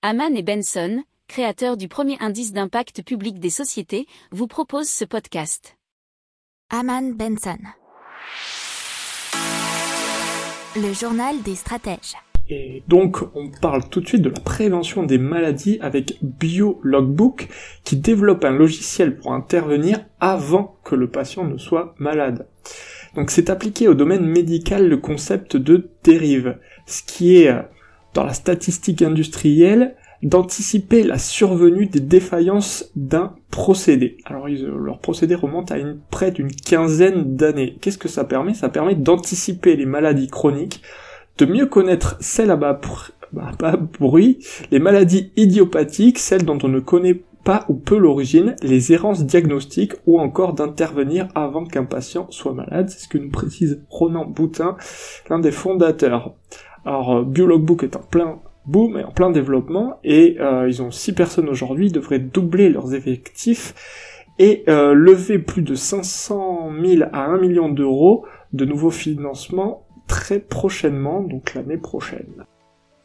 Haman et Benson, créateurs du premier indice d'impact public des sociétés, vous proposent ce podcast. Haman Benson. Le journal des stratèges. Et donc, on parle tout de suite de la prévention des maladies avec BioLogbook, qui développe un logiciel pour intervenir avant que le patient ne soit malade. Donc, c'est appliqué au domaine médical le concept de dérive, ce qui est, euh, la statistique industrielle, d'anticiper la survenue des défaillances d'un procédé. Alors leur procédé remonte à près d'une quinzaine d'années. Qu'est-ce que ça permet? Ça permet d'anticiper les maladies chroniques, de mieux connaître celles à bas, bruit, les maladies idiopathiques, celles dont on ne connaît pas ou peu l'origine, les errances diagnostiques ou encore d'intervenir avant qu'un patient soit malade. C'est ce que nous précise Ronan Boutin, l'un des fondateurs. Alors, Biologbook est en plein boom, est en plein développement, et euh, ils ont six personnes aujourd'hui, devraient doubler leurs effectifs et euh, lever plus de 500 000 à 1 million d'euros de nouveaux financements très prochainement, donc l'année prochaine.